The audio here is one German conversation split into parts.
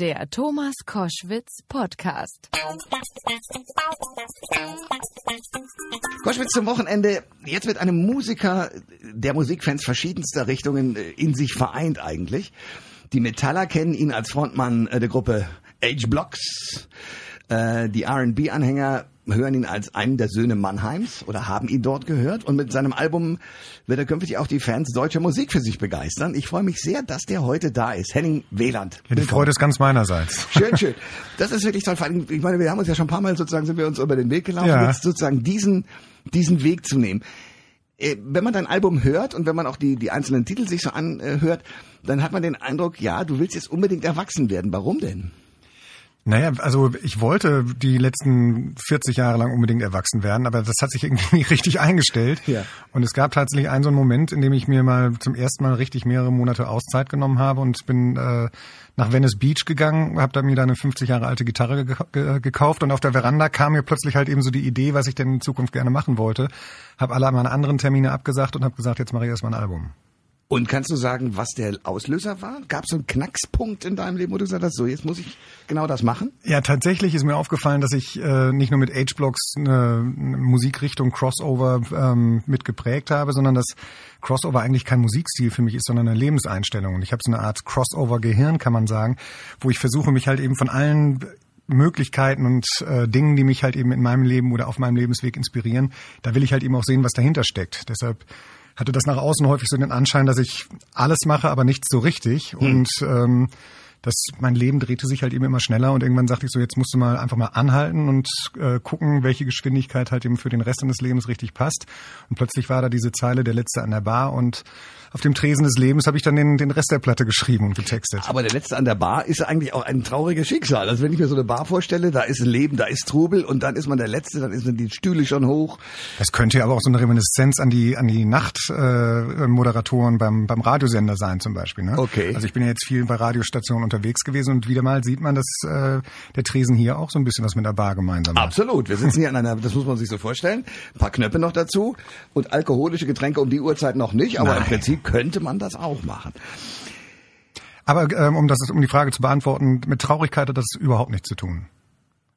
Der Thomas Koschwitz Podcast. Koschwitz zum Wochenende jetzt mit einem Musiker, der Musikfans verschiedenster Richtungen äh, in sich vereint eigentlich. Die Metaller kennen ihn als Frontmann äh, der Gruppe H-Blocks. Äh, die R&B-Anhänger hören ihn als einen der Söhne Mannheims oder haben ihn dort gehört. Und mit seinem Album wird er künftig auch die Fans deutscher Musik für sich begeistern. Ich freue mich sehr, dass der heute da ist. Henning Weland. Ja, die Freude ist ganz meinerseits. Schön, schön. Das ist wirklich toll. Vor allem, ich meine, wir haben uns ja schon ein paar Mal sozusagen, sind wir uns über den Weg gelaufen, ja. jetzt sozusagen diesen, diesen Weg zu nehmen äh, wenn man dein Album hört und wenn man auch die, die einzelnen Titel sich so anhört, dann hat man den Eindruck, ja, du willst jetzt unbedingt erwachsen werden. Warum denn? Naja, also ich wollte die letzten 40 Jahre lang unbedingt erwachsen werden, aber das hat sich irgendwie nicht richtig eingestellt. Ja. Und es gab tatsächlich einen so einen Moment, in dem ich mir mal zum ersten Mal richtig mehrere Monate Auszeit genommen habe und bin äh, nach Venice Beach gegangen, habe da mir da eine 50 Jahre alte Gitarre ge ge gekauft und auf der Veranda kam mir plötzlich halt eben so die Idee, was ich denn in Zukunft gerne machen wollte. Habe alle meine anderen Termine abgesagt und habe gesagt, jetzt mache ich erstmal ein Album. Und kannst du sagen, was der Auslöser war? Gab es so einen Knackspunkt in deinem Leben, wo du gesagt hast, so jetzt muss ich genau das machen? Ja, tatsächlich ist mir aufgefallen, dass ich äh, nicht nur mit H-Blocks eine Musikrichtung Crossover ähm, mitgeprägt habe, sondern dass Crossover eigentlich kein Musikstil für mich ist, sondern eine Lebenseinstellung. Und ich habe so eine Art Crossover-Gehirn, kann man sagen, wo ich versuche, mich halt eben von allen Möglichkeiten und äh, Dingen, die mich halt eben in meinem Leben oder auf meinem Lebensweg inspirieren, da will ich halt eben auch sehen, was dahinter steckt. Deshalb hatte das nach außen häufig so den Anschein, dass ich alles mache, aber nichts so richtig. Hm. Und ähm, das, mein Leben drehte sich halt eben immer schneller und irgendwann sagte ich so, jetzt musst du mal einfach mal anhalten und äh, gucken, welche Geschwindigkeit halt eben für den Rest deines Lebens richtig passt. Und plötzlich war da diese Zeile der Letzte an der Bar und auf dem Tresen des Lebens habe ich dann den, den Rest der Platte geschrieben und getextet. Aber der Letzte an der Bar ist eigentlich auch ein trauriges Schicksal. Also wenn ich mir so eine Bar vorstelle, da ist Leben, da ist Trubel und dann ist man der Letzte, dann sind die Stühle schon hoch. Das könnte ja aber auch so eine Reminiszenz an die an die Nachtmoderatoren äh, beim beim Radiosender sein zum Beispiel. Ne? Okay. Also ich bin ja jetzt viel bei Radiostationen unterwegs gewesen und wieder mal sieht man, dass äh, der Tresen hier auch so ein bisschen was mit der Bar gemeinsam hat. Absolut. Wir sitzen hier an einer, das muss man sich so vorstellen, ein paar Knöpfe noch dazu und alkoholische Getränke um die Uhrzeit noch nicht, aber Nein. im Prinzip könnte man das auch machen. Aber ähm, um das um die Frage zu beantworten, mit Traurigkeit hat das überhaupt nichts zu tun.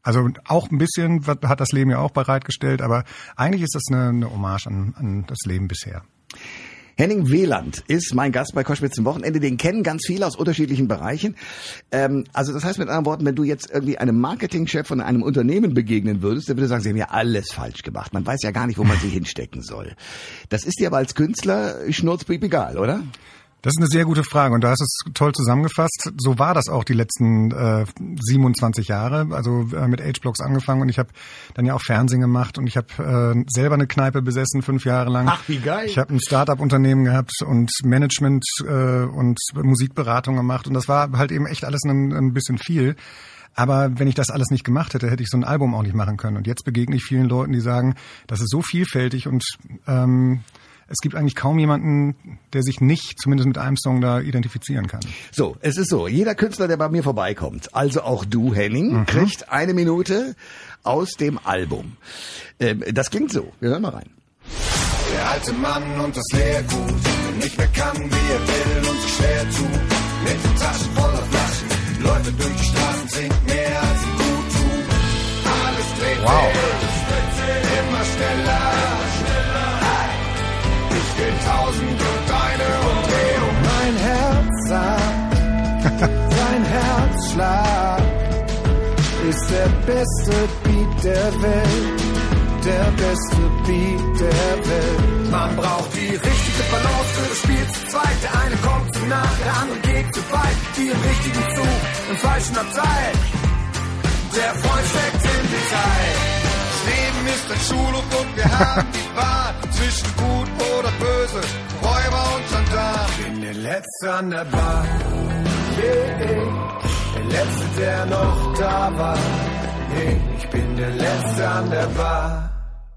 Also auch ein bisschen hat das Leben ja auch bereitgestellt, aber eigentlich ist das eine, eine Hommage an, an das Leben bisher. Henning Wieland ist mein Gast bei Koschwitz zum Wochenende. Den kennen ganz viele aus unterschiedlichen Bereichen. Ähm, also das heißt mit anderen Worten, wenn du jetzt irgendwie einem Marketingchef von einem Unternehmen begegnen würdest, der würde sagen, sie haben ja alles falsch gemacht. Man weiß ja gar nicht, wo man sie hinstecken soll. Das ist dir aber als Künstler schnurzpiep egal, oder? Das ist eine sehr gute Frage und da hast du es toll zusammengefasst. So war das auch die letzten äh, 27 Jahre. Also äh, mit H-Blocks angefangen und ich habe dann ja auch Fernsehen gemacht und ich habe äh, selber eine Kneipe besessen fünf Jahre lang. Ach, wie geil. Ich habe ein Start-up-Unternehmen gehabt und Management äh, und Musikberatung gemacht und das war halt eben echt alles ein, ein bisschen viel. Aber wenn ich das alles nicht gemacht hätte, hätte ich so ein Album auch nicht machen können. Und jetzt begegne ich vielen Leuten, die sagen, das ist so vielfältig und ähm, es gibt eigentlich kaum jemanden, der sich nicht zumindest mit einem Song da identifizieren kann. So, es ist so, jeder Künstler, der bei mir vorbeikommt, also auch du, Henning, mhm. kriegt eine Minute aus dem Album. Ähm, das klingt so. Wir hören mal rein. Der alte Mann und das Leergut, nicht mehr kann, wie er will und sich schwer tut. Mit den Taschen voller Flaschen, Leute durch die Straßen, trinkt mehr als sie gut tun. Alles dreht wow. sich, immer schneller ist der beste Beat der Welt. Der beste Beat der Welt. Man braucht die richtige Balance für das Spiel zu zweit. Der eine kommt zu nah, der andere geht zu weit. Die im richtigen Zug, im falschen Abteil. Der Freund steckt im Detail. Leben ist ein Schulhof und wir haben die Wahl zwischen gut oder böse, Räuber und Gendarm. Ich bin der Letzte an der Bar. Yeah, der Letzte, der noch da war. Nee, ich bin der Letzte an der Bar.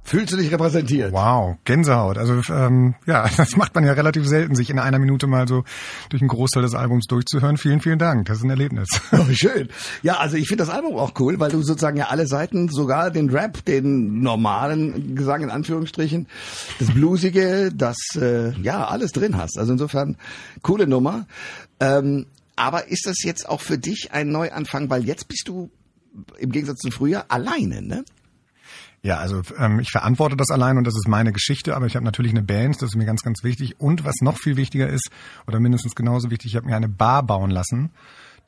Fühlst du dich repräsentiert? Wow, Gänsehaut. Also ähm, ja, das macht man ja relativ selten, sich in einer Minute mal so durch einen Großteil des Albums durchzuhören. Vielen, vielen Dank. Das ist ein Erlebnis. Oh, schön. Ja, also ich finde das Album auch cool, weil du sozusagen ja alle Seiten, sogar den Rap, den normalen Gesang in Anführungsstrichen, das Bluesige, das äh, ja alles drin hast. Also insofern coole Nummer. Ähm, aber ist das jetzt auch für dich ein Neuanfang, weil jetzt bist du im Gegensatz zu früher alleine, ne? Ja, also ähm, ich verantworte das allein und das ist meine Geschichte, aber ich habe natürlich eine Band, das ist mir ganz, ganz wichtig. Und was noch viel wichtiger ist, oder mindestens genauso wichtig, ich habe mir eine Bar bauen lassen,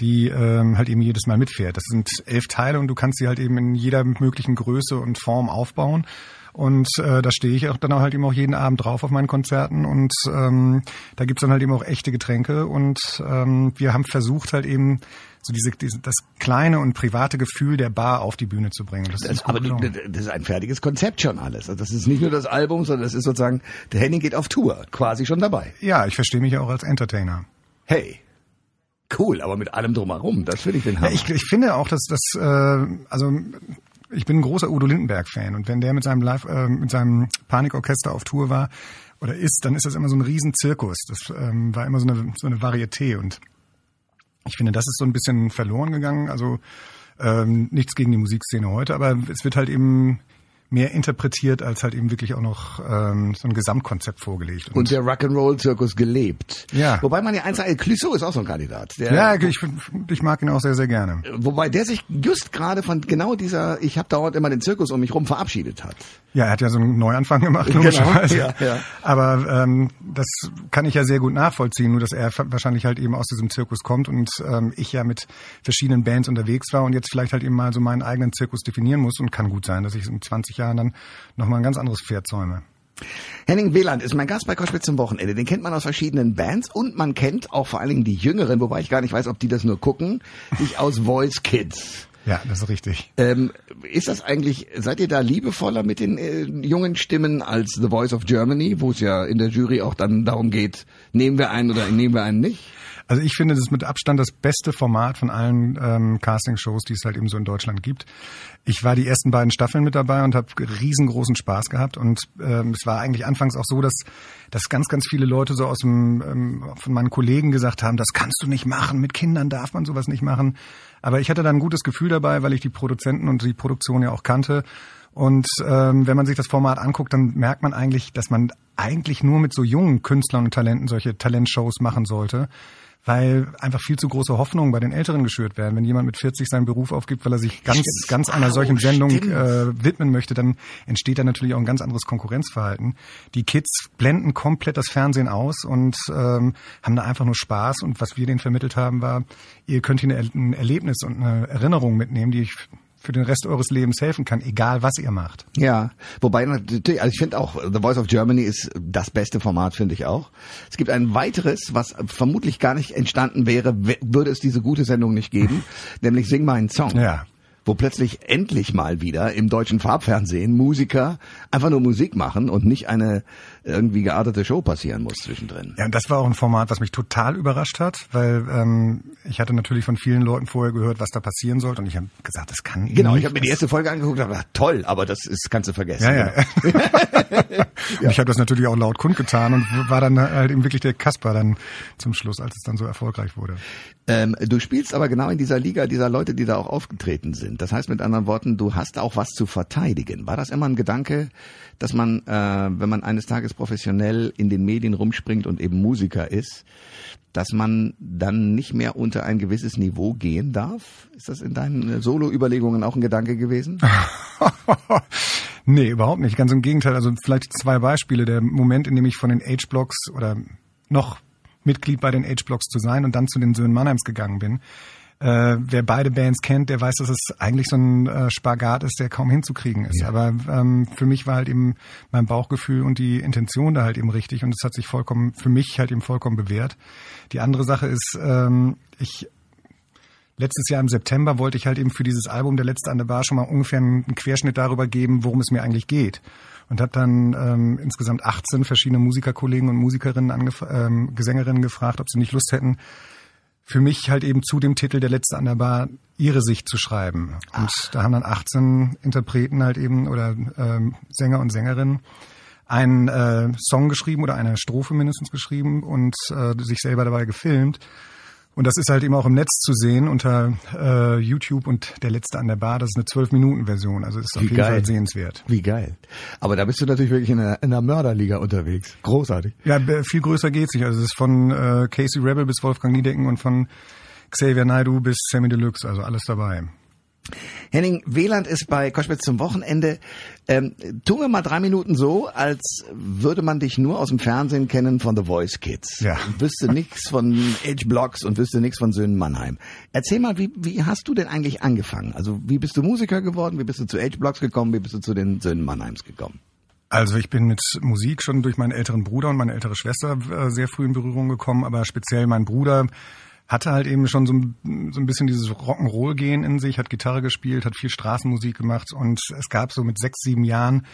die ähm, halt eben jedes Mal mitfährt. Das sind elf Teile und du kannst sie halt eben in jeder möglichen Größe und Form aufbauen. Und äh, da stehe ich auch dann auch halt eben auch jeden Abend drauf auf meinen Konzerten und ähm, da gibt's dann halt eben auch echte Getränke und ähm, wir haben versucht halt eben so diese, diese das kleine und private Gefühl der Bar auf die Bühne zu bringen. Das ist Das, aber du, das ist ein fertiges Konzept schon alles. Also das ist nicht nur das Album, sondern das ist sozusagen, der Henning geht auf Tour, quasi schon dabei. ja, ich verstehe mich ja auch als Entertainer. Hey, cool, aber mit allem drumherum, das finde ich den Hammer. Ja, ich, ich finde auch, dass das, äh, also ich bin ein großer Udo Lindenberg-Fan und wenn der mit seinem Live, äh, mit seinem Panikorchester auf Tour war oder ist, dann ist das immer so ein Riesenzirkus. Das ähm, war immer so eine, so eine Varieté und ich finde, das ist so ein bisschen verloren gegangen. Also ähm, nichts gegen die Musikszene heute, aber es wird halt eben mehr interpretiert, als halt eben wirklich auch noch ähm, so ein Gesamtkonzept vorgelegt. und der Rock'n'Roll-Zirkus gelebt. Ja. Wobei man ja eins sagt, Clouseau ist auch so ein Kandidat. Der, ja, ich, ich mag ihn auch sehr, sehr gerne. Wobei der sich just gerade von genau dieser, ich habe dauernd immer den Zirkus um mich rum verabschiedet hat. Ja, er hat ja so einen Neuanfang gemacht, Genau, logischerweise. ja, ja. Aber ähm, das kann ich ja sehr gut nachvollziehen, nur dass er wahrscheinlich halt eben aus diesem Zirkus kommt und ähm, ich ja mit verschiedenen Bands unterwegs war und jetzt vielleicht halt eben mal so meinen eigenen Zirkus definieren muss und kann gut sein, dass ich in 20 Jahren dann nochmal ein ganz anderes Pferd zäume. Henning Wieland ist mein Gast bei Koschwitz zum Wochenende. Den kennt man aus verschiedenen Bands und man kennt auch vor allen Dingen die Jüngeren, wobei ich gar nicht weiß, ob die das nur gucken, dich aus Voice Kids. Ja, das ist richtig. Ähm, ist das eigentlich, seid ihr da liebevoller mit den äh, jungen Stimmen als The Voice of Germany, wo es ja in der Jury auch dann darum geht, nehmen wir einen oder nehmen wir einen nicht? Also ich finde, das ist mit Abstand das beste Format von allen ähm, Castingshows, die es halt eben so in Deutschland gibt. Ich war die ersten beiden Staffeln mit dabei und habe riesengroßen Spaß gehabt. Und ähm, es war eigentlich anfangs auch so, dass, dass ganz, ganz viele Leute so aus dem ähm, von meinen Kollegen gesagt haben, das kannst du nicht machen, mit Kindern darf man sowas nicht machen. Aber ich hatte da ein gutes Gefühl dabei, weil ich die Produzenten und die Produktion ja auch kannte. Und ähm, wenn man sich das Format anguckt, dann merkt man eigentlich, dass man eigentlich nur mit so jungen Künstlern und Talenten solche Talentshows machen sollte weil einfach viel zu große Hoffnungen bei den Älteren geschürt werden. Wenn jemand mit 40 seinen Beruf aufgibt, weil er sich ganz, Stimmt. ganz einer solchen Sendung stimmt. äh, widmen möchte, dann entsteht da natürlich auch ein ganz anderes Konkurrenzverhalten. Die Kids blenden komplett das Fernsehen aus und ähm, haben da einfach nur Spaß. Und was wir denen vermittelt haben, war, ihr könnt hier eine, ein Erlebnis und eine Erinnerung mitnehmen, die ich für den Rest eures Lebens helfen kann, egal was ihr macht. Ja, wobei natürlich, also ich finde auch, The Voice of Germany ist das beste Format, finde ich auch. Es gibt ein weiteres, was vermutlich gar nicht entstanden wäre, würde es diese gute Sendung nicht geben, nämlich Sing meinen Song. Ja. Wo plötzlich endlich mal wieder im deutschen Farbfernsehen Musiker einfach nur Musik machen und nicht eine irgendwie geartete Show passieren muss zwischendrin. Ja, und das war auch ein Format, was mich total überrascht hat, weil ähm, ich hatte natürlich von vielen Leuten vorher gehört, was da passieren sollte, und ich habe gesagt, das kann Genau, nicht. ich habe mir die erste Folge angeguckt und dachte, toll, aber das ist, kannst du vergessen. Ja, ja. Genau. Und ich habe das natürlich auch laut kundgetan und war dann halt eben wirklich der Kasper dann zum Schluss, als es dann so erfolgreich wurde. Ähm, du spielst aber genau in dieser Liga dieser Leute, die da auch aufgetreten sind. Das heißt mit anderen Worten, du hast auch was zu verteidigen. War das immer ein Gedanke, dass man, äh, wenn man eines Tages professionell in den Medien rumspringt und eben Musiker ist, dass man dann nicht mehr unter ein gewisses Niveau gehen darf? Ist das in deinen äh, Solo-Überlegungen auch ein Gedanke gewesen? nee, überhaupt nicht. Ganz im Gegenteil. Also vielleicht zwei Beispiele. Der Moment, in dem ich von den H-Blocks oder noch Mitglied bei den H-Blocks zu sein und dann zu den Söhnen Mannheims gegangen bin. Äh, wer beide Bands kennt, der weiß, dass es eigentlich so ein äh, Spagat ist, der kaum hinzukriegen ist. Aber ähm, für mich war halt eben mein Bauchgefühl und die Intention da halt eben richtig und es hat sich vollkommen, für mich halt eben vollkommen bewährt. Die andere Sache ist, ähm, ich letztes Jahr im September wollte ich halt eben für dieses Album Der Letzte an der Bar schon mal ungefähr einen Querschnitt darüber geben, worum es mir eigentlich geht. Und habe dann ähm, insgesamt 18 verschiedene Musikerkollegen und Musikerinnen, ähm, Gesängerinnen gefragt, ob sie nicht Lust hätten, für mich halt eben zu dem Titel Der Letzte an der Bar ihre Sicht zu schreiben. Und da haben dann 18 Interpreten halt eben oder ähm, Sänger und Sängerinnen einen äh, Song geschrieben oder eine Strophe mindestens geschrieben und äh, sich selber dabei gefilmt. Und das ist halt eben auch im Netz zu sehen unter äh, YouTube und der letzte an der Bar. Das ist eine 12-Minuten-Version, also ist auf Wie jeden geil. Fall sehenswert. Wie geil. Aber da bist du natürlich wirklich in einer, in einer Mörderliga unterwegs. Großartig. Ja, viel größer geht's nicht. Also es ist von äh, Casey Rebel bis Wolfgang Niedecken und von Xavier Naidoo bis Sammy Deluxe, also alles dabei. Henning, Wieland ist bei Koschwitz zum Wochenende. Ähm, tun wir mal drei Minuten so, als würde man dich nur aus dem Fernsehen kennen von The Voice Kids. Ja. Wüsste nichts von H-Blocks und wüsste nichts von Söhnen Mannheim. Erzähl mal, wie, wie hast du denn eigentlich angefangen? Also wie bist du Musiker geworden? Wie bist du zu H-Blocks gekommen? Wie bist du zu den Söhnen Mannheims gekommen? Also ich bin mit Musik schon durch meinen älteren Bruder und meine ältere Schwester äh, sehr früh in Berührung gekommen, aber speziell mein Bruder hatte halt eben schon so ein, so ein bisschen dieses Rock'n'Roll-Gehen in sich, hat Gitarre gespielt, hat viel Straßenmusik gemacht und es gab so mit sechs, sieben Jahren,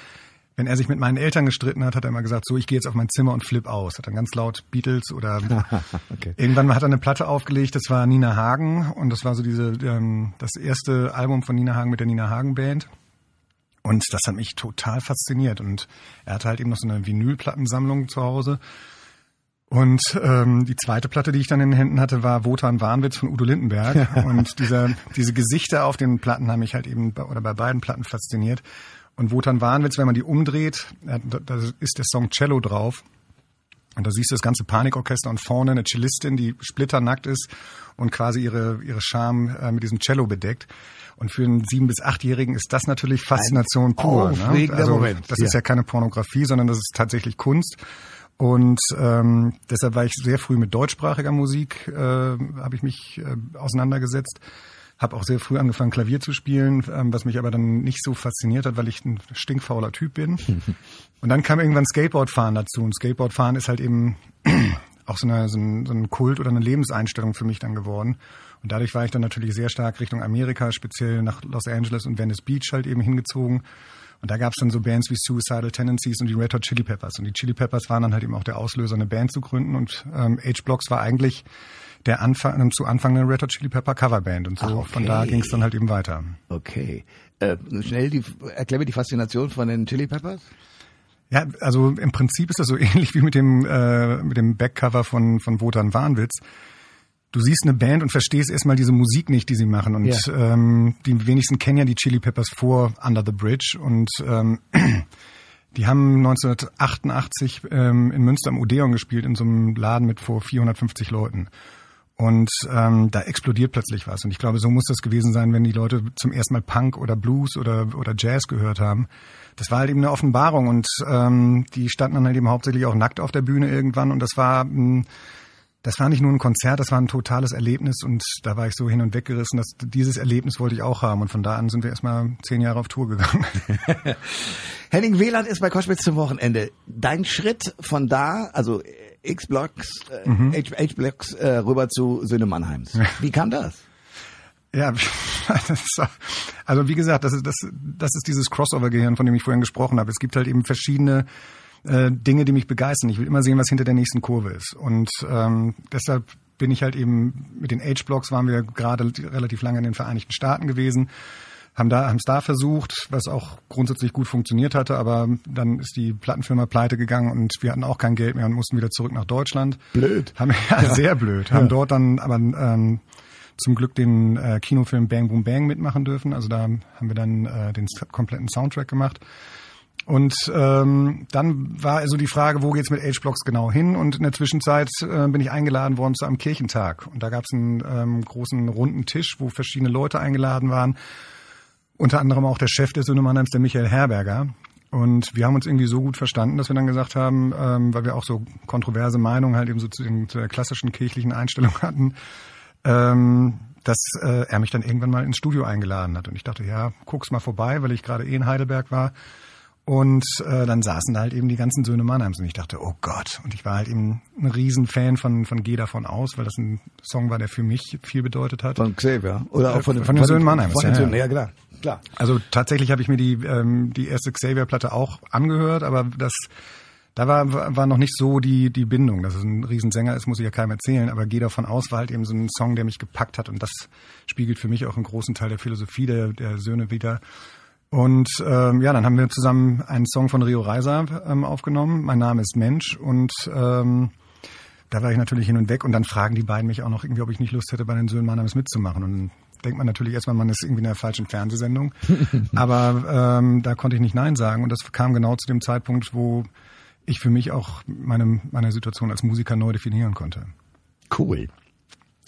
wenn er sich mit meinen Eltern gestritten hat, hat er immer gesagt, so ich gehe jetzt auf mein Zimmer und flip aus. Hat dann ganz laut Beatles oder okay. irgendwann hat er eine Platte aufgelegt, das war Nina Hagen und das war so diese ähm, das erste Album von Nina Hagen mit der Nina Hagen Band. Und das hat mich total fasziniert. Und er hatte halt eben noch so eine Vinylplattensammlung zu Hause. Und ähm, die zweite Platte, die ich dann in den Händen hatte, war Wotan Warnwitz von Udo Lindenberg. und dieser, diese Gesichter auf den Platten haben mich halt eben bei, oder bei beiden Platten fasziniert. Und Wotan Warnwitz, wenn man die umdreht, da ist der Song Cello drauf. Und da siehst du das ganze Panikorchester und vorne eine Cellistin, die splitternackt ist und quasi ihre, ihre Charme äh, mit diesem Cello bedeckt. Und für einen sieben- bis achtjährigen ist das natürlich Faszination Ein pur. Ne? Also, Moment. Das ja. ist ja keine Pornografie, sondern das ist tatsächlich Kunst. Und ähm, deshalb war ich sehr früh mit deutschsprachiger Musik, äh, habe ich mich äh, auseinandergesetzt. Habe auch sehr früh angefangen, Klavier zu spielen, ähm, was mich aber dann nicht so fasziniert hat, weil ich ein stinkfauler Typ bin. Und dann kam irgendwann Skateboardfahren dazu. Und Skateboardfahren ist halt eben auch so, eine, so, ein, so ein Kult oder eine Lebenseinstellung für mich dann geworden. Und dadurch war ich dann natürlich sehr stark Richtung Amerika, speziell nach Los Angeles und Venice Beach halt eben hingezogen. Und da gab es dann so Bands wie Suicidal Tendencies und die Red Hot Chili Peppers. Und die Chili Peppers waren dann halt eben auch der Auslöser, eine Band zu gründen. Und ähm, H-Blocks war eigentlich der Anfang, zu Anfang eine Red Hot Chili Pepper Coverband. Und so ah, okay. von da ging es dann halt eben weiter. Okay. Äh, schnell die, erklär mir die Faszination von den Chili Peppers. Ja, also im Prinzip ist das so ähnlich wie mit dem, äh, mit dem Backcover von, von Wotan Warnwitz du siehst eine Band und verstehst erstmal diese Musik nicht, die sie machen. Und ja. ähm, die wenigsten kennen ja die Chili Peppers vor Under the Bridge. Und ähm, die haben 1988 ähm, in Münster am Odeon gespielt, in so einem Laden mit vor 450 Leuten. Und ähm, da explodiert plötzlich was. Und ich glaube, so muss das gewesen sein, wenn die Leute zum ersten Mal Punk oder Blues oder, oder Jazz gehört haben. Das war halt eben eine Offenbarung und ähm, die standen dann halt eben hauptsächlich auch nackt auf der Bühne irgendwann. Und das war ein das war nicht nur ein Konzert, das war ein totales Erlebnis und da war ich so hin und weg gerissen, dass dieses Erlebnis wollte ich auch haben und von da an sind wir erstmal zehn Jahre auf Tour gegangen. Henning Wieland ist bei Koschwitz zum Wochenende. Dein Schritt von da, also X-Blocks, äh, mhm. H-Blocks äh, rüber zu Söhne Mannheims. Wie kam das? Ja, ist, also wie gesagt, das ist, das, das ist dieses Crossover-Gehirn, von dem ich vorhin gesprochen habe. Es gibt halt eben verschiedene äh, Dinge, die mich begeistern. Ich will immer sehen, was hinter der nächsten Kurve ist. Und ähm, deshalb bin ich halt eben mit den Age-Blocks waren wir gerade relativ lange in den Vereinigten Staaten gewesen haben da haben es da versucht, was auch grundsätzlich gut funktioniert hatte, aber dann ist die Plattenfirma pleite gegangen und wir hatten auch kein Geld mehr und mussten wieder zurück nach Deutschland. Blöd. Haben, ja, ja. sehr blöd. Haben ja. dort dann aber ähm, zum Glück den äh, Kinofilm Bang Boom Bang mitmachen dürfen. Also da haben wir dann äh, den kompletten Soundtrack gemacht. Und ähm, dann war also die Frage, wo geht's mit H-Blocks genau hin? Und in der Zwischenzeit äh, bin ich eingeladen worden zu einem Kirchentag. Und da gab's einen ähm, großen runden Tisch, wo verschiedene Leute eingeladen waren. Unter anderem auch der Chef des Synemannheims, der Michael Herberger. Und wir haben uns irgendwie so gut verstanden, dass wir dann gesagt haben, ähm, weil wir auch so kontroverse Meinungen halt eben so zu, den, zu der klassischen kirchlichen Einstellung hatten, ähm, dass äh, er mich dann irgendwann mal ins Studio eingeladen hat. Und ich dachte, ja, guck's mal vorbei, weil ich gerade eh in Heidelberg war. Und äh, dann saßen da halt eben die ganzen Söhne Mannheims und ich dachte, oh Gott. Und ich war halt eben ein Riesenfan von, von Geh davon aus, weil das ein Song war, der für mich viel bedeutet hat. Von Xavier. Oder auch von, den, von den Söhnen Mannheims. Von den Söhnen, ja, ja klar. klar. Also tatsächlich habe ich mir die, ähm, die erste Xavier-Platte auch angehört, aber das da war, war noch nicht so die, die Bindung. Dass es ein Riesensänger ist, muss ich ja keinem erzählen, aber Geh davon aus war halt eben so ein Song, der mich gepackt hat und das spiegelt für mich auch einen großen Teil der Philosophie der, der Söhne wieder. Und ähm, ja, dann haben wir zusammen einen Song von Rio Reiser ähm, aufgenommen. Mein Name ist Mensch und ähm, da war ich natürlich hin und weg und dann fragen die beiden mich auch noch irgendwie, ob ich nicht Lust hätte, bei den Söhnen Mein Name mitzumachen. Und dann denkt man natürlich erstmal, man ist irgendwie in einer falschen Fernsehsendung. Aber ähm, da konnte ich nicht Nein sagen und das kam genau zu dem Zeitpunkt, wo ich für mich auch meine, meine Situation als Musiker neu definieren konnte. Cool.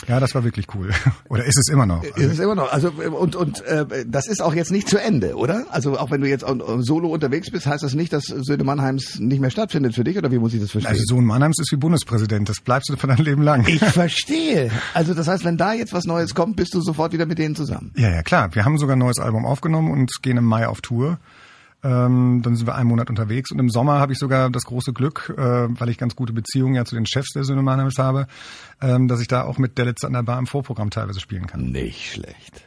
Ja, das war wirklich cool. Oder ist es immer noch? Ist es immer noch. Also und und äh, das ist auch jetzt nicht zu Ende, oder? Also auch wenn du jetzt solo unterwegs bist, heißt das nicht, dass Söhne Mannheims nicht mehr stattfindet für dich oder wie muss ich das verstehen? Also Sohn Mannheims ist wie Bundespräsident, das bleibst du für dein Leben lang. ich verstehe. Also das heißt, wenn da jetzt was Neues kommt, bist du sofort wieder mit denen zusammen. Ja, ja, klar. Wir haben sogar ein neues Album aufgenommen und gehen im Mai auf Tour. Ähm, dann sind wir einen Monat unterwegs und im Sommer habe ich sogar das große Glück, äh, weil ich ganz gute Beziehungen ja zu den Chefs der Söhne Mannheims habe, ähm, dass ich da auch mit der Letzte an der Bar im Vorprogramm teilweise spielen kann. Nicht schlecht.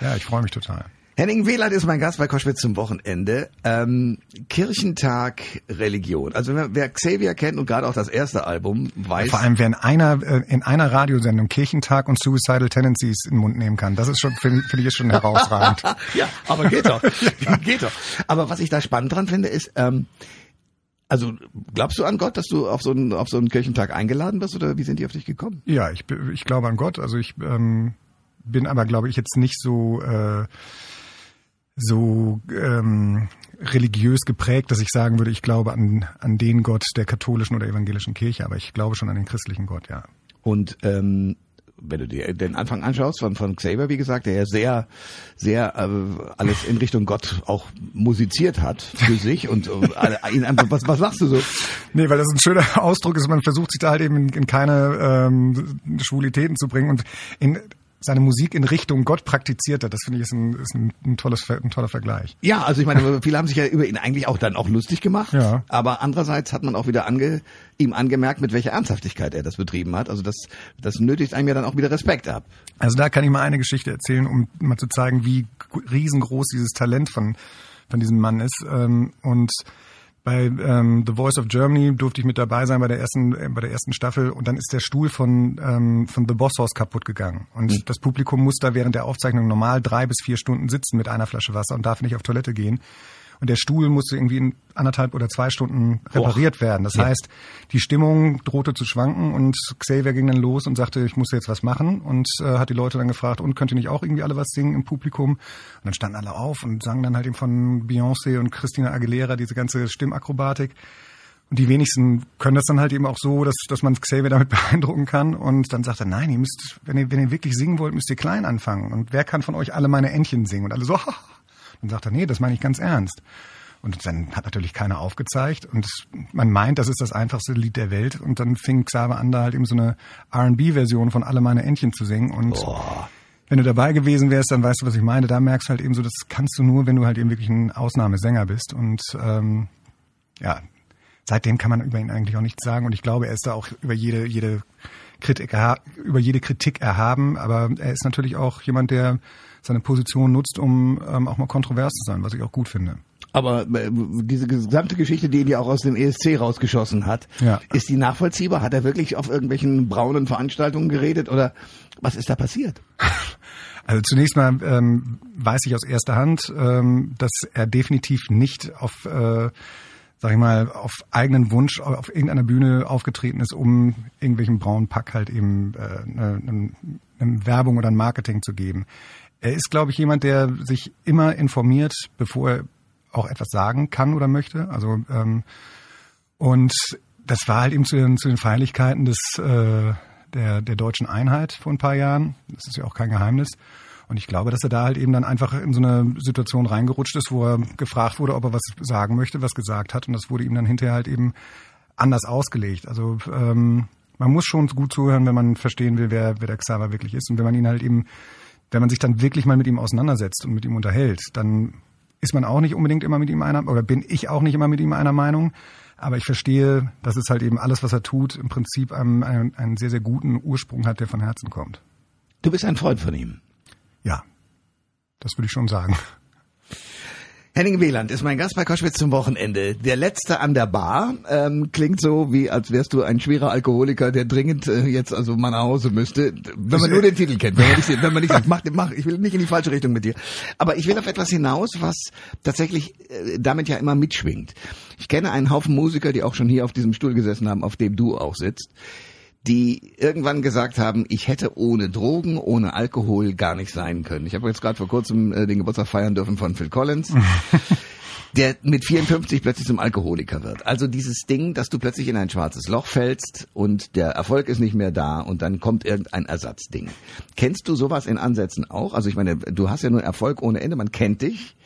Ja, ich freue mich total. Henning Wieland ist mein Gast bei Koschwitz zum Wochenende. Ähm, Kirchentag Religion. Also wer, Xavier kennt und gerade auch das erste Album weiß. Vor allem, wer in einer, äh, in einer Radiosendung Kirchentag und Suicidal Tendencies in den Mund nehmen kann, das ist schon, finde find ich schon herausragend. ja, aber geht doch. geht doch. Aber was ich da spannend dran finde, ist, ähm, also glaubst du an Gott, dass du auf so einen, auf so einen Kirchentag eingeladen wirst oder wie sind die auf dich gekommen? Ja, ich, ich glaube an Gott. Also ich ähm, bin aber, glaube ich, jetzt nicht so äh, so ähm, religiös geprägt, dass ich sagen würde, ich glaube an, an den Gott der katholischen oder evangelischen Kirche, aber ich glaube schon an den christlichen Gott, ja. Und ähm, wenn du dir den Anfang anschaust von, von Xavier, wie gesagt, der ja sehr, sehr äh, alles in Richtung Gott auch musiziert hat für sich und äh, ihn einfach, was, was lachst du so? Nee, weil das ein schöner Ausdruck ist, man versucht sich da halt eben in, in keine ähm, Schwulitäten zu bringen und in seine Musik in Richtung Gott praktiziert hat. Das finde ich ist ein, ist ein, ein, tolles, ein toller Vergleich. Ja, also ich meine, viele haben sich ja über ihn eigentlich auch dann auch lustig gemacht. Ja. Aber andererseits hat man auch wieder ange, ihm angemerkt, mit welcher Ernsthaftigkeit er das betrieben hat. Also das, das nötigt einem ja dann auch wieder Respekt ab. Also da kann ich mal eine Geschichte erzählen, um mal zu zeigen, wie riesengroß dieses Talent von, von diesem Mann ist. Ähm, und bei ähm, The Voice of Germany durfte ich mit dabei sein bei der ersten äh, bei der ersten Staffel und dann ist der Stuhl von ähm, von The Boss House kaputt gegangen und mhm. das Publikum muss da während der Aufzeichnung normal drei bis vier Stunden sitzen mit einer Flasche Wasser und darf nicht auf Toilette gehen und der Stuhl musste irgendwie in anderthalb oder zwei Stunden repariert Boah. werden. Das ja. heißt, die Stimmung drohte zu schwanken und Xavier ging dann los und sagte, ich muss jetzt was machen und äh, hat die Leute dann gefragt, und könnt ihr nicht auch irgendwie alle was singen im Publikum? Und dann standen alle auf und sangen dann halt eben von Beyoncé und Christina Aguilera diese ganze Stimmakrobatik. Und die wenigsten können das dann halt eben auch so, dass, dass man Xavier damit beeindrucken kann. Und dann sagt er, nein, ihr müsst, wenn ihr, wenn ihr wirklich singen wollt, müsst ihr klein anfangen. Und wer kann von euch alle meine Entchen singen? Und alle so, dann sagt er, nee, das meine ich ganz ernst. Und dann hat natürlich keiner aufgezeigt und man meint, das ist das einfachste Lied der Welt und dann fing Xaver an, da halt eben so eine R&B-Version von Alle meine Entchen zu singen und oh. wenn du dabei gewesen wärst, dann weißt du, was ich meine. Da merkst du halt eben so, das kannst du nur, wenn du halt eben wirklich ein Ausnahmesänger bist und ähm, ja, seitdem kann man über ihn eigentlich auch nichts sagen und ich glaube, er ist da auch über jede, jede Kritik, über jede Kritik erhaben, aber er ist natürlich auch jemand, der seine Position nutzt, um ähm, auch mal kontrovers zu sein, was ich auch gut finde. Aber äh, diese gesamte Geschichte, die ihn ja auch aus dem ESC rausgeschossen hat, ja. ist die nachvollziehbar? Hat er wirklich auf irgendwelchen braunen Veranstaltungen geredet oder was ist da passiert? Also zunächst mal ähm, weiß ich aus erster Hand, ähm, dass er definitiv nicht auf, äh, sag ich mal, auf eigenen Wunsch auf irgendeiner Bühne aufgetreten ist, um irgendwelchen braunen Pack halt eben äh, eine, eine, eine Werbung oder ein Marketing zu geben. Er ist, glaube ich, jemand, der sich immer informiert, bevor er auch etwas sagen kann oder möchte. Also ähm, und das war halt eben zu den, zu den Feierlichkeiten des äh, der, der deutschen Einheit vor ein paar Jahren. Das ist ja auch kein Geheimnis. Und ich glaube, dass er da halt eben dann einfach in so eine Situation reingerutscht ist, wo er gefragt wurde, ob er was sagen möchte, was gesagt hat. Und das wurde ihm dann hinterher halt eben anders ausgelegt. Also ähm, man muss schon gut zuhören, wenn man verstehen will, wer, wer der Xaver wirklich ist. Und wenn man ihn halt eben wenn man sich dann wirklich mal mit ihm auseinandersetzt und mit ihm unterhält, dann ist man auch nicht unbedingt immer mit ihm einer, oder bin ich auch nicht immer mit ihm einer Meinung. Aber ich verstehe, dass es halt eben alles, was er tut, im Prinzip einen, einen, einen sehr, sehr guten Ursprung hat, der von Herzen kommt. Du bist ein Freund von ihm. Ja, das würde ich schon sagen. Henning Wieland ist mein Gast bei Koschwitz zum Wochenende. Der letzte an der Bar ähm, klingt so, wie als wärst du ein schwerer Alkoholiker, der dringend äh, jetzt also mal nach Hause müsste. Wenn man nur den Titel kennt, wenn man nicht, wenn man nicht mach, mach, ich will nicht in die falsche Richtung mit dir. Aber ich will auf etwas hinaus, was tatsächlich äh, damit ja immer mitschwingt. Ich kenne einen Haufen Musiker, die auch schon hier auf diesem Stuhl gesessen haben, auf dem du auch sitzt die irgendwann gesagt haben, ich hätte ohne Drogen, ohne Alkohol gar nicht sein können. Ich habe jetzt gerade vor kurzem äh, den Geburtstag feiern dürfen von Phil Collins. der mit 54 plötzlich zum Alkoholiker wird. Also dieses Ding, dass du plötzlich in ein schwarzes Loch fällst und der Erfolg ist nicht mehr da und dann kommt irgendein Ersatzding. Kennst du sowas in Ansätzen auch? Also ich meine, du hast ja nur Erfolg ohne Ende, man kennt dich.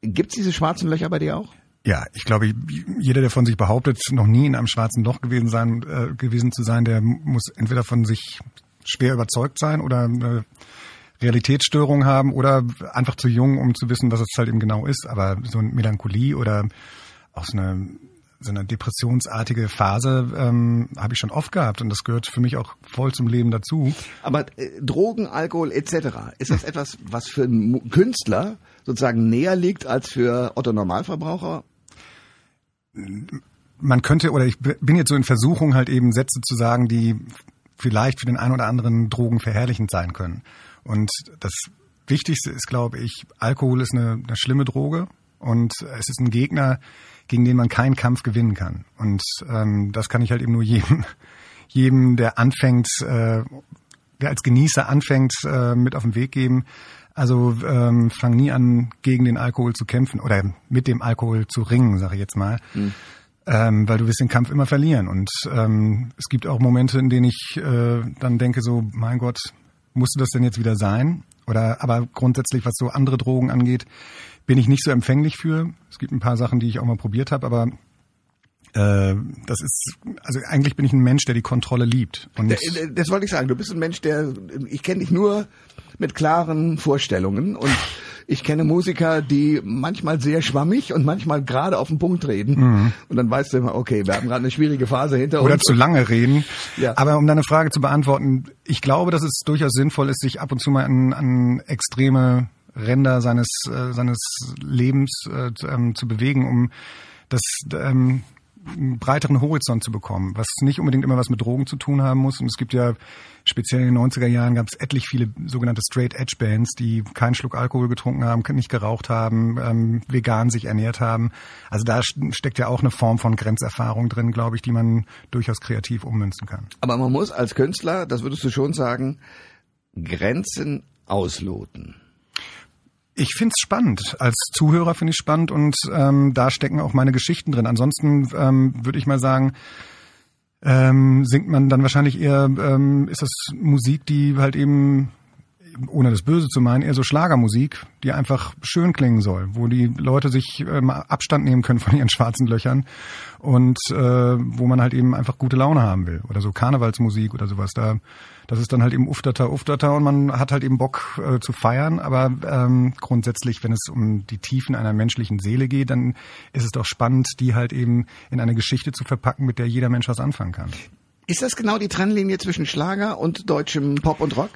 Gibt's diese schwarzen Löcher bei dir auch? Ja, ich glaube, jeder, der von sich behauptet, noch nie in einem schwarzen Loch gewesen sein, äh, gewesen zu sein, der muss entweder von sich schwer überzeugt sein oder eine Realitätsstörung haben oder einfach zu jung, um zu wissen, was es halt eben genau ist. Aber so eine Melancholie oder auch so eine so eine depressionsartige Phase ähm, habe ich schon oft gehabt und das gehört für mich auch voll zum Leben dazu. Aber äh, Drogen, Alkohol etc. Ist das etwas, was für einen Künstler sozusagen näher liegt als für Otto Normalverbraucher? man könnte, oder ich bin jetzt so in Versuchung, halt eben Sätze zu sagen, die vielleicht für den einen oder anderen Drogen verherrlichend sein können. Und das Wichtigste ist, glaube ich, Alkohol ist eine, eine schlimme Droge und es ist ein Gegner, gegen den man keinen Kampf gewinnen kann. Und ähm, das kann ich halt eben nur jedem, jedem, der anfängt, äh, der als Genießer anfängt, äh, mit auf den Weg geben. Also ähm, fang nie an, gegen den Alkohol zu kämpfen oder mit dem Alkohol zu ringen, sage ich jetzt mal. Mhm. Ähm, weil du wirst den Kampf immer verlieren. Und ähm, es gibt auch Momente, in denen ich äh, dann denke, so, mein Gott, musste das denn jetzt wieder sein? Oder aber grundsätzlich, was so andere Drogen angeht, bin ich nicht so empfänglich für. Es gibt ein paar Sachen, die ich auch mal probiert habe, aber äh, das ist, also eigentlich bin ich ein Mensch, der die Kontrolle liebt. Und das wollte ich sagen. Du bist ein Mensch, der, ich kenne dich nur mit klaren Vorstellungen und ich kenne Musiker, die manchmal sehr schwammig und manchmal gerade auf den Punkt reden. Mhm. Und dann weißt du immer, okay, wir haben gerade eine schwierige Phase hinter Oder uns. Oder zu lange reden. Ja. Aber um deine Frage zu beantworten, ich glaube, dass es durchaus sinnvoll ist, sich ab und zu mal an, an extreme Ränder seines, äh, seines Lebens äh, ähm, zu bewegen, um das ähm, einen breiteren Horizont zu bekommen, was nicht unbedingt immer was mit Drogen zu tun haben muss. Und es gibt ja speziell in den 90er Jahren gab es etlich viele sogenannte Straight Edge Bands, die keinen Schluck Alkohol getrunken haben, nicht geraucht haben, ähm, vegan sich ernährt haben. Also da steckt ja auch eine Form von Grenzerfahrung drin, glaube ich, die man durchaus kreativ ummünzen kann. Aber man muss als Künstler, das würdest du schon sagen, Grenzen ausloten. Ich find's spannend. Als Zuhörer finde ich spannend und ähm, da stecken auch meine Geschichten drin. Ansonsten ähm, würde ich mal sagen, ähm, singt man dann wahrscheinlich eher, ähm, ist das Musik, die halt eben ohne das Böse zu meinen, eher so Schlagermusik, die einfach schön klingen soll, wo die Leute sich ähm, Abstand nehmen können von ihren schwarzen Löchern und äh, wo man halt eben einfach gute Laune haben will. Oder so Karnevalsmusik oder sowas. Da, das ist dann halt eben Uftata, Uftata und man hat halt eben Bock äh, zu feiern. Aber ähm, grundsätzlich, wenn es um die Tiefen einer menschlichen Seele geht, dann ist es doch spannend, die halt eben in eine Geschichte zu verpacken, mit der jeder Mensch was anfangen kann. Ist das genau die Trennlinie zwischen Schlager und deutschem Pop und Rock?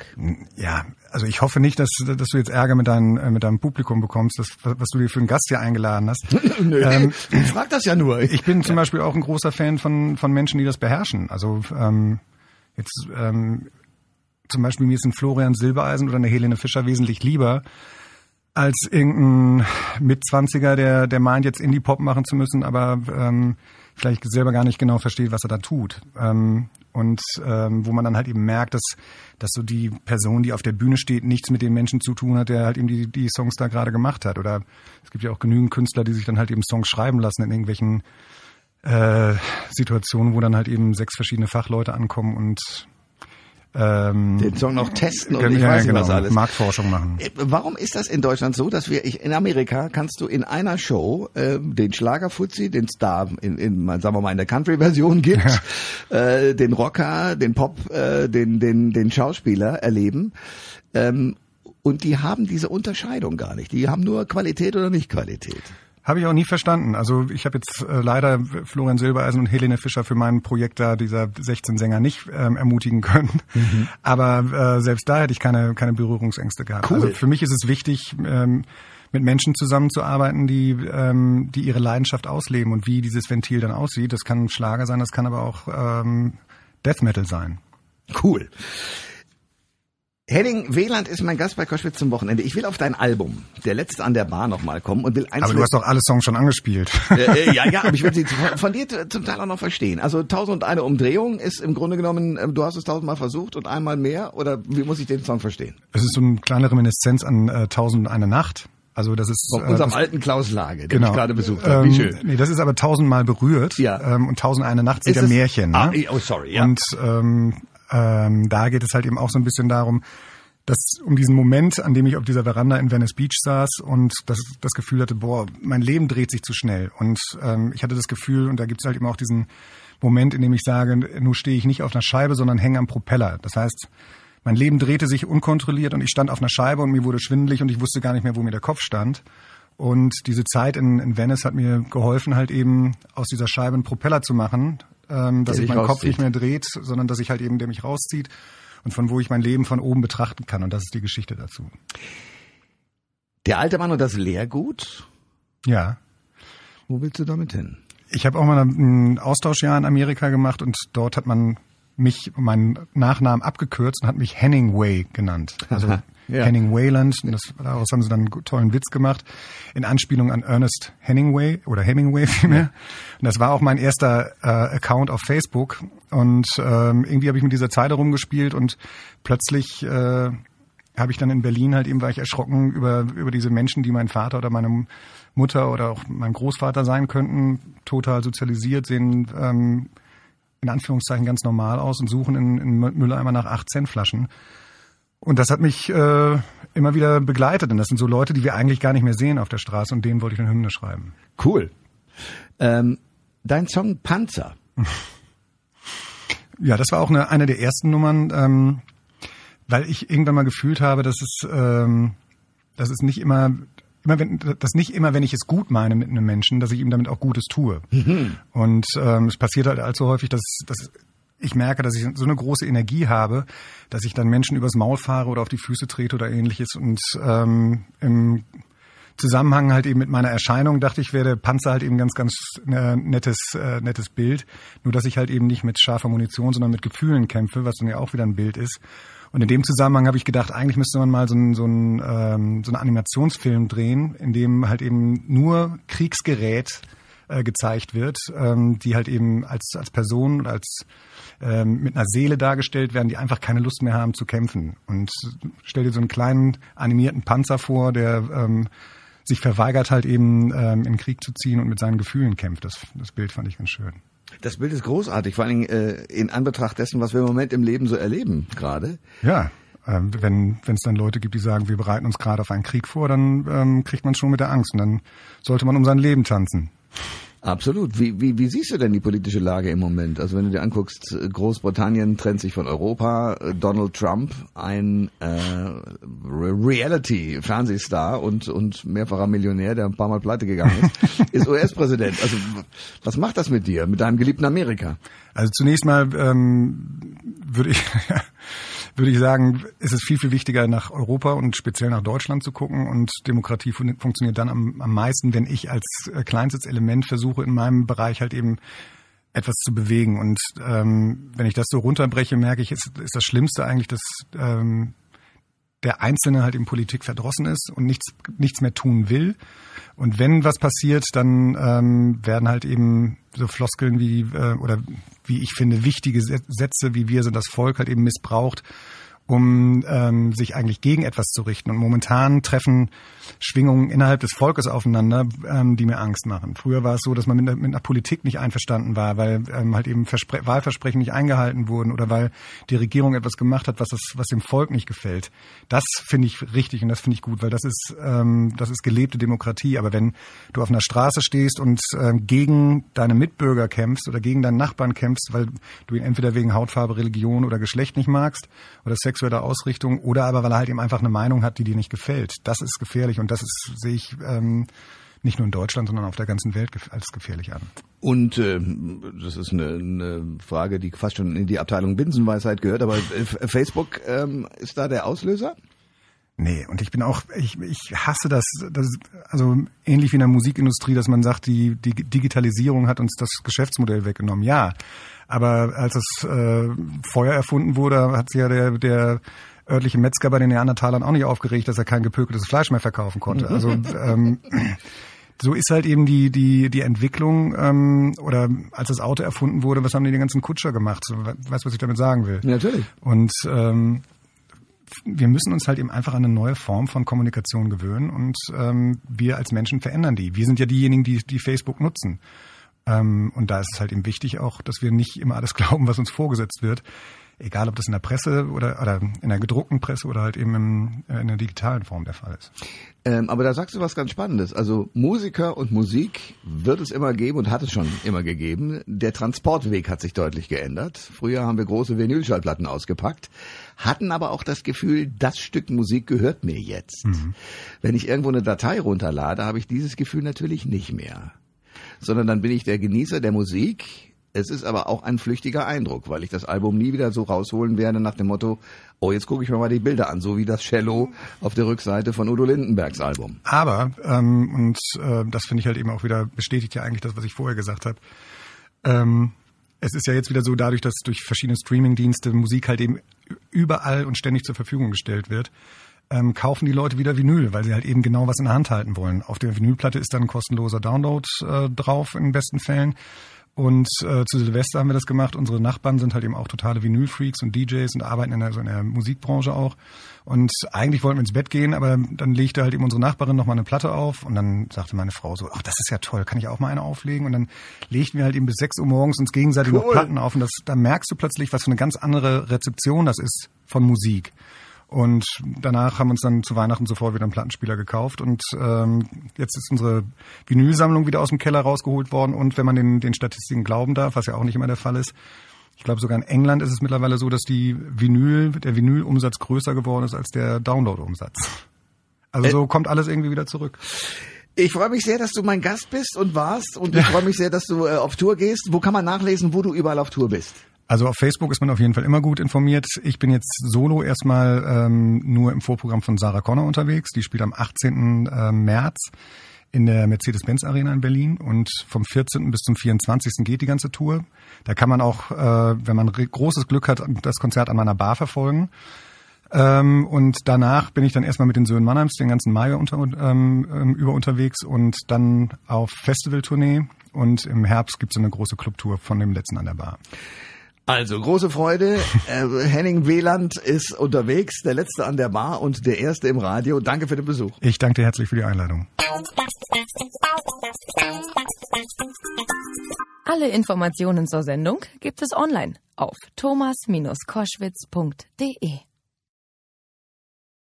Ja, also ich hoffe nicht, dass, dass du jetzt Ärger mit, dein, äh, mit deinem Publikum bekommst, das, was du dir für einen Gast hier eingeladen hast. Nö, ähm, ich frag das ja nur. Ich bin zum Beispiel auch ein großer Fan von, von Menschen, die das beherrschen. Also ähm, jetzt ähm, zum Beispiel mir ist ein Florian Silbereisen oder eine Helene Fischer wesentlich lieber als irgendein Mitzwanziger, der, der meint, jetzt Indie-Pop machen zu müssen, aber ähm, vielleicht selber gar nicht genau versteht, was er da tut. Ähm, und ähm, wo man dann halt eben merkt, dass, dass so die Person, die auf der Bühne steht, nichts mit dem Menschen zu tun hat, der halt eben die, die Songs da gerade gemacht hat. Oder es gibt ja auch genügend Künstler, die sich dann halt eben Songs schreiben lassen in irgendwelchen äh, Situationen, wo dann halt eben sechs verschiedene Fachleute ankommen und ähm, den Song noch testen und ich ja, weiß nicht genau, was alles. Marktforschung machen. Äh, warum ist das in Deutschland so, dass wir ich, in Amerika kannst du in einer Show äh, den Schlagerfuzzi, den Star in, in sagen wir mal in der Country-Version gibt, ja. äh, den Rocker, den Pop, äh, den den den Schauspieler erleben. Ähm, und die haben diese Unterscheidung gar nicht. Die haben nur Qualität oder nicht Qualität. Habe ich auch nie verstanden. Also ich habe jetzt äh, leider Florian Silbereisen und Helene Fischer für mein Projekt da dieser 16 Sänger nicht ähm, ermutigen können. Mhm. Aber äh, selbst da hätte ich keine, keine Berührungsängste gehabt. Cool. Also für mich ist es wichtig, ähm, mit Menschen zusammenzuarbeiten, die, ähm, die ihre Leidenschaft ausleben und wie dieses Ventil dann aussieht. Das kann Schlager sein, das kann aber auch ähm, Death Metal sein. Cool. Henning Wieland ist mein Gast bei Koschwitz zum Wochenende. Ich will auf dein Album, der letzte an der Bar, nochmal kommen und will eins. Aber du hast doch alle Songs schon angespielt. Äh, äh, ja, ja, aber ich will sie von, von dir zum Teil auch noch verstehen. Also tausend und eine Umdrehung ist im Grunde genommen, äh, du hast es tausendmal versucht und einmal mehr oder wie muss ich den Song verstehen? Es ist so eine kleine Reminiszenz an äh, Tausend und eine Nacht. Also das ist Von äh, unserem das, alten Klaus Lage, den genau. ich gerade besucht habe. Wie Ähm, schön. Nee, das ist aber tausendmal berührt. Ja. Ähm, und tausend eine Nacht sind Ist ja Märchen. Ne? Ah, oh, sorry, ja. Und ähm, ähm, da geht es halt eben auch so ein bisschen darum, dass um diesen Moment, an dem ich auf dieser Veranda in Venice Beach saß und das, das Gefühl hatte, boah, mein Leben dreht sich zu schnell. Und ähm, ich hatte das Gefühl, und da gibt es halt eben auch diesen Moment, in dem ich sage, nun stehe ich nicht auf einer Scheibe, sondern hänge am Propeller. Das heißt, mein Leben drehte sich unkontrolliert und ich stand auf einer Scheibe und mir wurde schwindelig und ich wusste gar nicht mehr, wo mir der Kopf stand. Und diese Zeit in, in Venice hat mir geholfen, halt eben aus dieser Scheibe einen Propeller zu machen, ähm, dass sich mein Kopf rauszieht. nicht mehr dreht, sondern dass ich halt eben, der mich rauszieht und von wo ich mein Leben von oben betrachten kann. Und das ist die Geschichte dazu. Der alte Mann und das Lehrgut, Ja. wo willst du damit hin? Ich habe auch mal ein Austauschjahr in Amerika gemacht und dort hat man mich, meinen Nachnamen abgekürzt und hat mich Henningway genannt. Also ja. Henning Wayland. Das, daraus haben sie dann einen tollen Witz gemacht. In Anspielung an Ernest Hemingway oder Hemingway vielmehr. Und das war auch mein erster äh, Account auf Facebook. Und ähm, irgendwie habe ich mit dieser Zeit herumgespielt und plötzlich äh, habe ich dann in Berlin halt eben war ich erschrocken über über diese Menschen, die mein Vater oder meine Mutter oder auch mein Großvater sein könnten, total sozialisiert, sehen ähm, in Anführungszeichen ganz normal aus und suchen in, in Mülleimer nach 8 Cent Flaschen. Und das hat mich äh, immer wieder begleitet. Und das sind so Leute, die wir eigentlich gar nicht mehr sehen auf der Straße und denen wollte ich eine Hymne schreiben. Cool. Ähm, dein Song Panzer. Ja, das war auch eine, eine der ersten Nummern, ähm, weil ich irgendwann mal gefühlt habe, dass es, ähm, dass es nicht immer, immer wenn, dass nicht immer, wenn ich es gut meine mit einem Menschen, dass ich ihm damit auch Gutes tue. Und ähm, es passiert halt allzu häufig, dass, dass ich merke, dass ich so eine große Energie habe, dass ich dann Menschen übers Maul fahre oder auf die Füße trete oder ähnliches und ähm, im Zusammenhang halt eben mit meiner Erscheinung dachte ich, wäre der Panzer halt eben ganz, ganz äh, nettes, äh, nettes Bild. Nur dass ich halt eben nicht mit scharfer Munition, sondern mit Gefühlen kämpfe, was dann ja auch wieder ein Bild ist. Und in dem Zusammenhang habe ich gedacht, eigentlich müsste man mal so einen so einen, ähm, so einen Animationsfilm drehen, in dem halt eben nur Kriegsgerät äh, gezeigt wird, ähm, die halt eben als, als Person oder als ähm, mit einer Seele dargestellt werden, die einfach keine Lust mehr haben zu kämpfen. Und stell dir so einen kleinen animierten Panzer vor, der ähm, sich verweigert halt eben ähm, in Krieg zu ziehen und mit seinen Gefühlen kämpft. Das, das Bild fand ich ganz schön. Das Bild ist großartig, vor allen Dingen äh, in Anbetracht dessen, was wir im Moment im Leben so erleben gerade. Ja, ähm, wenn wenn es dann Leute gibt, die sagen, wir bereiten uns gerade auf einen Krieg vor, dann ähm, kriegt man schon mit der Angst und dann sollte man um sein Leben tanzen. Absolut. Wie, wie, wie siehst du denn die politische Lage im Moment? Also wenn du dir anguckst, äh, Großbritannien trennt sich von Europa, äh, Donald Trump, ein äh, Re- Reality-Fernsehstar und, und mehrfacher Millionär, der ein paar Mal pleite gegangen ist, ist US-Präsident. Also was macht das mit dir, mit deinem geliebten Amerika? Also zunächst mal ähm, würde ich würde ich sagen, ist es viel viel wichtiger nach Europa und speziell nach Deutschland zu gucken. Und Demokratie fun funktioniert dann am, am meisten, wenn ich als äh, kleinstes Element versuche in meinem Bereich halt eben etwas zu bewegen. Und ähm, wenn ich das so runterbreche, merke ich, ist, ist das Schlimmste eigentlich, dass ähm, der Einzelne halt in Politik verdrossen ist und nichts, nichts mehr tun will. Und wenn was passiert, dann ähm, werden halt eben so Floskeln wie, äh, oder wie ich finde, wichtige Sä- Sätze, wie wir sind das Volk, halt eben missbraucht, um ähm, sich eigentlich gegen etwas zu richten. Und momentan treffen Schwingungen innerhalb des Volkes aufeinander, ähm, die mir Angst machen. Früher war es so, dass man mit, mit einer Politik nicht einverstanden war, weil ähm, halt eben Verspre Wahlversprechen nicht eingehalten wurden oder weil die Regierung etwas gemacht hat, was, das, was dem Volk nicht gefällt. Das finde ich richtig und das finde ich gut, weil das ist, ähm, das ist gelebte Demokratie. Aber wenn du auf einer Straße stehst und ähm, gegen deine Mitbürger kämpfst oder gegen deinen Nachbarn kämpfst, weil du ihn entweder wegen Hautfarbe, Religion oder Geschlecht nicht magst oder sexueller Ausrichtung oder aber weil er halt eben einfach eine Meinung hat, die dir nicht gefällt. Das ist gefährlich und das ist, sehe ich ähm, nicht nur in Deutschland, sondern auf der ganzen Welt als gefährlich an. Und äh, das ist eine, eine Frage, die fast schon in die Abteilung Binsenweisheit gehört, aber äh, Facebook ähm, ist da der Auslöser? Nee, und ich bin auch, ich, ich hasse das, das, also ähnlich wie in der Musikindustrie, dass man sagt, die, die Digitalisierung hat uns das Geschäftsmodell weggenommen. Ja, aber als das äh, Feuer erfunden wurde, hat sich ja der, der örtliche Metzger bei den Neandertalern auch nicht aufgeregt, dass er kein gepökeltes Fleisch mehr verkaufen konnte. Also ähm, so ist halt eben die die die Entwicklung ähm, oder als das Auto erfunden wurde, was haben die den ganzen Kutscher gemacht? So, weißt du, was ich damit sagen will? Natürlich. Und ähm, wir müssen uns halt eben einfach an eine neue Form von Kommunikation gewöhnen und ähm, wir als Menschen verändern die. Wir sind ja diejenigen, die, die Facebook nutzen. Ähm, und da ist es halt eben wichtig auch, dass wir nicht immer alles glauben, was uns vorgesetzt wird. Egal, ob das in der Presse oder, oder in der gedruckten Presse oder halt eben im, äh, in der digitalen Form der Fall ist. Ähm, aber da sagst du was ganz Spannendes. Also Musiker und Musik wird es immer geben und hat es schon immer gegeben. Der Transportweg hat sich deutlich geändert. Früher haben wir große Vinylschallplatten ausgepackt, hatten aber auch das Gefühl, das Stück Musik gehört mir jetzt. Mhm. Wenn ich irgendwo eine Datei runterlade, habe ich dieses Gefühl natürlich nicht mehr. Sondern dann bin ich der Genießer der Musik, es ist aber auch ein flüchtiger Eindruck, weil ich das Album nie wieder so rausholen werde nach dem Motto, oh, jetzt gucke ich mir mal die Bilder an, so wie das Cello auf der Rückseite von Udo Lindenbergs Album. Aber, ähm, und äh, das finde ich halt eben auch wieder, bestätigt ja eigentlich das, was ich vorher gesagt habe, ähm, es ist ja jetzt wieder so, dadurch, dass durch verschiedene Streamingdienste Musik halt eben überall und ständig zur Verfügung gestellt wird, ähm, kaufen die Leute wieder Vinyl, weil sie halt eben genau was in der Hand halten wollen. Auf der Vinylplatte ist dann ein kostenloser Download äh, drauf in den besten Fällen. Und äh, zu Silvester haben wir das gemacht. Unsere Nachbarn sind halt eben auch totale Vinyl-Freaks und DJs und arbeiten in der, so in der Musikbranche auch. Und eigentlich wollten wir ins Bett gehen, aber dann legte halt eben unsere Nachbarin noch mal eine Platte auf und dann sagte meine Frau so, ach, das ist ja toll, kann ich auch mal eine auflegen? Und dann legten wir halt eben bis 6 Uhr morgens uns gegenseitig cool. noch Platten auf und das, da merkst du plötzlich, was für eine ganz andere Rezeption das ist von Musik. Und danach haben wir uns dann zu Weihnachten sofort wieder einen Plattenspieler gekauft. Und ähm, jetzt ist unsere Vinylsammlung wieder aus dem Keller rausgeholt worden. Und wenn man den, den Statistiken glauben darf, was ja auch nicht immer der Fall ist, ich glaube sogar in England ist es mittlerweile so, dass die Vinyl, der Vinylumsatz größer geworden ist als der Download-Umsatz. Also so kommt alles irgendwie wieder zurück. Ich freue mich sehr, dass du mein Gast bist und warst und ich freue mich sehr, dass du äh, auf Tour gehst. Wo kann man nachlesen, wo du überall auf Tour bist? Also auf Facebook ist man auf jeden Fall immer gut informiert. Ich bin jetzt solo erstmal ähm, nur im Vorprogramm von Sarah Connor unterwegs. Die spielt am 18. Äh, März in der Mercedes-Benz Arena in Berlin und vom 14. bis zum 24. geht die ganze Tour. Da kann man auch, äh, wenn man großes Glück hat, das Konzert an meiner Bar verfolgen. Ähm, und danach bin ich dann erstmal mit den Söhnen Mannheims den ganzen Mai unter, ähm, ähm, über unterwegs und dann auf Festivaltournee. Und im Herbst gibt es eine große Clubtour von dem letzten an der Bar. Also, große Freude. Äh, Henning Wieland ist unterwegs, der Letzte an der Bar und der Erste im Radio. Danke für den Besuch. Ich danke dir herzlich für die Einladung. Alle Informationen zur Sendung gibt es online auf thomas-koschwitz.de.